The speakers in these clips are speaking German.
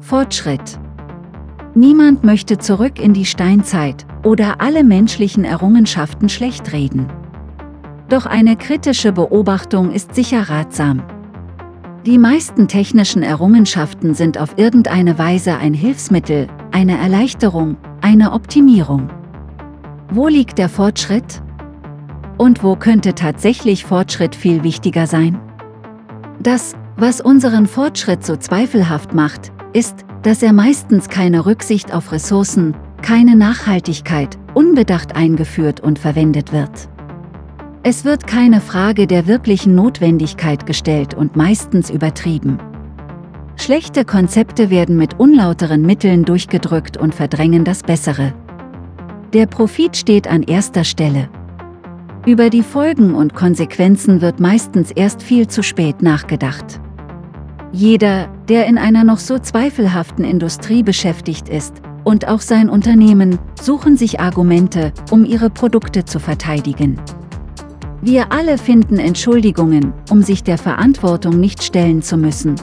Fortschritt. Niemand möchte zurück in die Steinzeit oder alle menschlichen Errungenschaften schlecht reden. Doch eine kritische Beobachtung ist sicher ratsam. Die meisten technischen Errungenschaften sind auf irgendeine Weise ein Hilfsmittel, eine Erleichterung, eine Optimierung. Wo liegt der Fortschritt? Und wo könnte tatsächlich Fortschritt viel wichtiger sein? Das, was unseren Fortschritt so zweifelhaft macht, ist, dass er meistens keine Rücksicht auf Ressourcen, keine Nachhaltigkeit, unbedacht eingeführt und verwendet wird. Es wird keine Frage der wirklichen Notwendigkeit gestellt und meistens übertrieben. Schlechte Konzepte werden mit unlauteren Mitteln durchgedrückt und verdrängen das Bessere. Der Profit steht an erster Stelle. Über die Folgen und Konsequenzen wird meistens erst viel zu spät nachgedacht. Jeder, der in einer noch so zweifelhaften Industrie beschäftigt ist, und auch sein Unternehmen, suchen sich Argumente, um ihre Produkte zu verteidigen. Wir alle finden Entschuldigungen, um sich der Verantwortung nicht stellen zu müssen.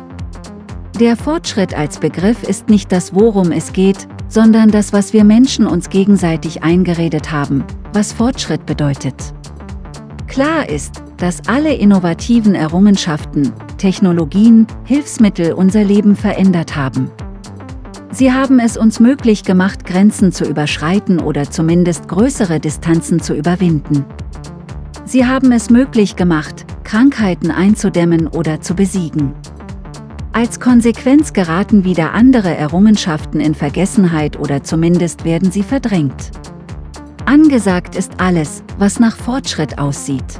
Der Fortschritt als Begriff ist nicht das, worum es geht, sondern das, was wir Menschen uns gegenseitig eingeredet haben, was Fortschritt bedeutet. Klar ist, dass alle innovativen Errungenschaften, Technologien, Hilfsmittel unser Leben verändert haben. Sie haben es uns möglich gemacht, Grenzen zu überschreiten oder zumindest größere Distanzen zu überwinden. Sie haben es möglich gemacht, Krankheiten einzudämmen oder zu besiegen. Als Konsequenz geraten wieder andere Errungenschaften in Vergessenheit oder zumindest werden sie verdrängt. Angesagt ist alles, was nach Fortschritt aussieht.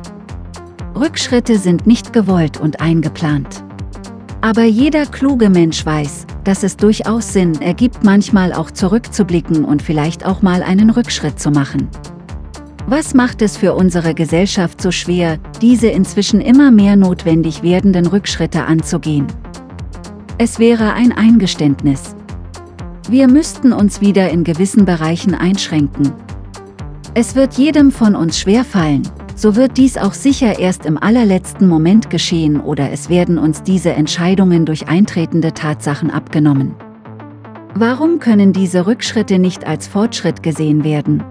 Rückschritte sind nicht gewollt und eingeplant. Aber jeder kluge Mensch weiß, dass es durchaus Sinn ergibt, manchmal auch zurückzublicken und vielleicht auch mal einen Rückschritt zu machen. Was macht es für unsere Gesellschaft so schwer, diese inzwischen immer mehr notwendig werdenden Rückschritte anzugehen? Es wäre ein Eingeständnis. Wir müssten uns wieder in gewissen Bereichen einschränken. Es wird jedem von uns schwerfallen, so wird dies auch sicher erst im allerletzten Moment geschehen oder es werden uns diese Entscheidungen durch eintretende Tatsachen abgenommen. Warum können diese Rückschritte nicht als Fortschritt gesehen werden?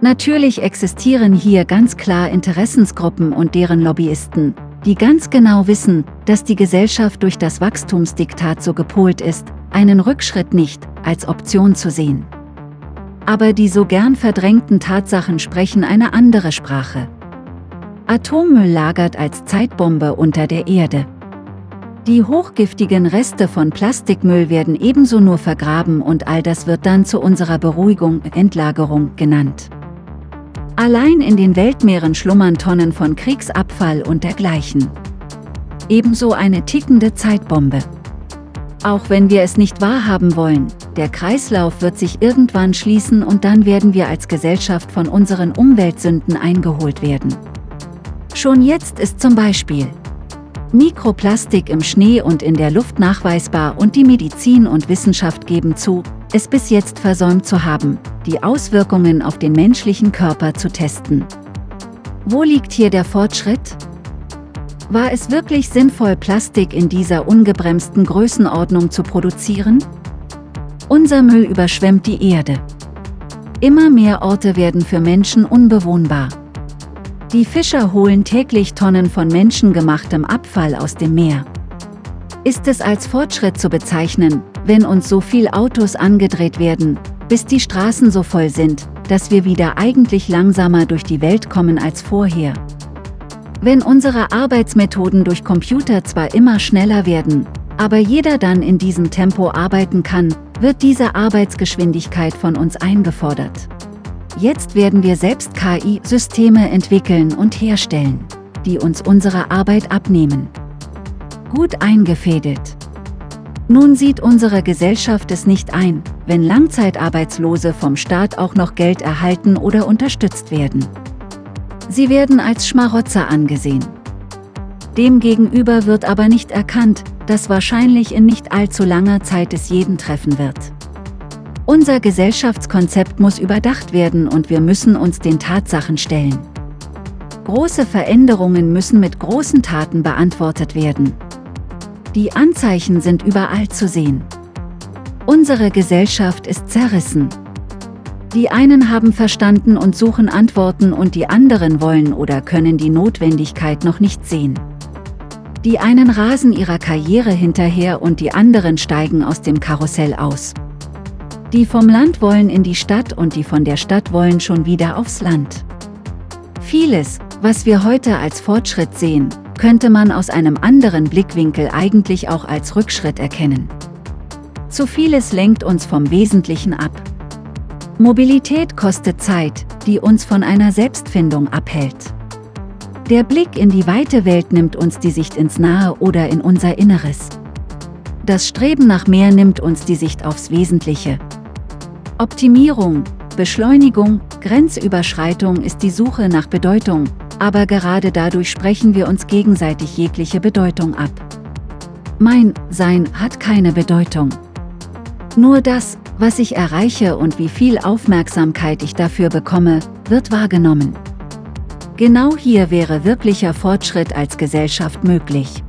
Natürlich existieren hier ganz klar Interessensgruppen und deren Lobbyisten, die ganz genau wissen, dass die Gesellschaft durch das Wachstumsdiktat so gepolt ist, einen Rückschritt nicht als Option zu sehen. Aber die so gern verdrängten Tatsachen sprechen eine andere Sprache. Atommüll lagert als Zeitbombe unter der Erde. Die hochgiftigen Reste von Plastikmüll werden ebenso nur vergraben und all das wird dann zu unserer Beruhigung Endlagerung genannt. Allein in den Weltmeeren schlummern Tonnen von Kriegsabfall und dergleichen. Ebenso eine tickende Zeitbombe. Auch wenn wir es nicht wahrhaben wollen, der Kreislauf wird sich irgendwann schließen und dann werden wir als Gesellschaft von unseren Umweltsünden eingeholt werden. Schon jetzt ist zum Beispiel Mikroplastik im Schnee und in der Luft nachweisbar und die Medizin und Wissenschaft geben zu, es bis jetzt versäumt zu haben, die Auswirkungen auf den menschlichen Körper zu testen. Wo liegt hier der Fortschritt? War es wirklich sinnvoll, Plastik in dieser ungebremsten Größenordnung zu produzieren? Unser Müll überschwemmt die Erde. Immer mehr Orte werden für Menschen unbewohnbar. Die Fischer holen täglich Tonnen von menschengemachtem Abfall aus dem Meer. Ist es als Fortschritt zu bezeichnen, wenn uns so viel Autos angedreht werden, bis die Straßen so voll sind, dass wir wieder eigentlich langsamer durch die Welt kommen als vorher. Wenn unsere Arbeitsmethoden durch Computer zwar immer schneller werden, aber jeder dann in diesem Tempo arbeiten kann, wird diese Arbeitsgeschwindigkeit von uns eingefordert. Jetzt werden wir selbst KI-Systeme entwickeln und herstellen, die uns unsere Arbeit abnehmen. Gut eingefädelt. Nun sieht unsere Gesellschaft es nicht ein, wenn Langzeitarbeitslose vom Staat auch noch Geld erhalten oder unterstützt werden. Sie werden als Schmarotzer angesehen. Demgegenüber wird aber nicht erkannt, dass wahrscheinlich in nicht allzu langer Zeit es jeden treffen wird. Unser Gesellschaftskonzept muss überdacht werden und wir müssen uns den Tatsachen stellen. Große Veränderungen müssen mit großen Taten beantwortet werden. Die Anzeichen sind überall zu sehen. Unsere Gesellschaft ist zerrissen. Die einen haben verstanden und suchen Antworten und die anderen wollen oder können die Notwendigkeit noch nicht sehen. Die einen rasen ihrer Karriere hinterher und die anderen steigen aus dem Karussell aus. Die vom Land wollen in die Stadt und die von der Stadt wollen schon wieder aufs Land. Vieles, was wir heute als Fortschritt sehen, könnte man aus einem anderen Blickwinkel eigentlich auch als Rückschritt erkennen. Zu vieles lenkt uns vom Wesentlichen ab. Mobilität kostet Zeit, die uns von einer Selbstfindung abhält. Der Blick in die weite Welt nimmt uns die Sicht ins Nahe oder in unser Inneres. Das Streben nach mehr nimmt uns die Sicht aufs Wesentliche. Optimierung, Beschleunigung, Grenzüberschreitung ist die Suche nach Bedeutung, aber gerade dadurch sprechen wir uns gegenseitig jegliche Bedeutung ab. Mein Sein hat keine Bedeutung. Nur das, was ich erreiche und wie viel Aufmerksamkeit ich dafür bekomme, wird wahrgenommen. Genau hier wäre wirklicher Fortschritt als Gesellschaft möglich.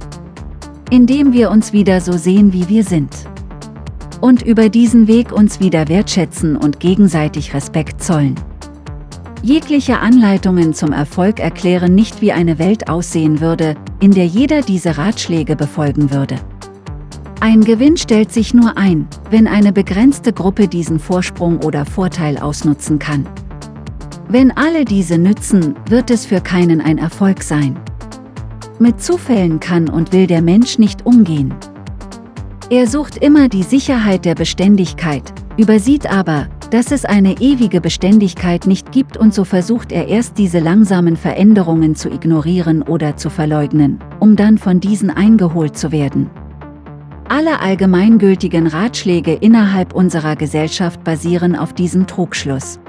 Indem wir uns wieder so sehen, wie wir sind. Und über diesen Weg uns wieder wertschätzen und gegenseitig Respekt zollen. Jegliche Anleitungen zum Erfolg erklären nicht, wie eine Welt aussehen würde, in der jeder diese Ratschläge befolgen würde. Ein Gewinn stellt sich nur ein, wenn eine begrenzte Gruppe diesen Vorsprung oder Vorteil ausnutzen kann. Wenn alle diese nützen, wird es für keinen ein Erfolg sein. Mit Zufällen kann und will der Mensch nicht umgehen. Er sucht immer die Sicherheit der Beständigkeit, übersieht aber, dass es eine ewige Beständigkeit nicht gibt und so versucht er erst diese langsamen Veränderungen zu ignorieren oder zu verleugnen, um dann von diesen eingeholt zu werden. Alle allgemeingültigen Ratschläge innerhalb unserer Gesellschaft basieren auf diesem Trugschluss.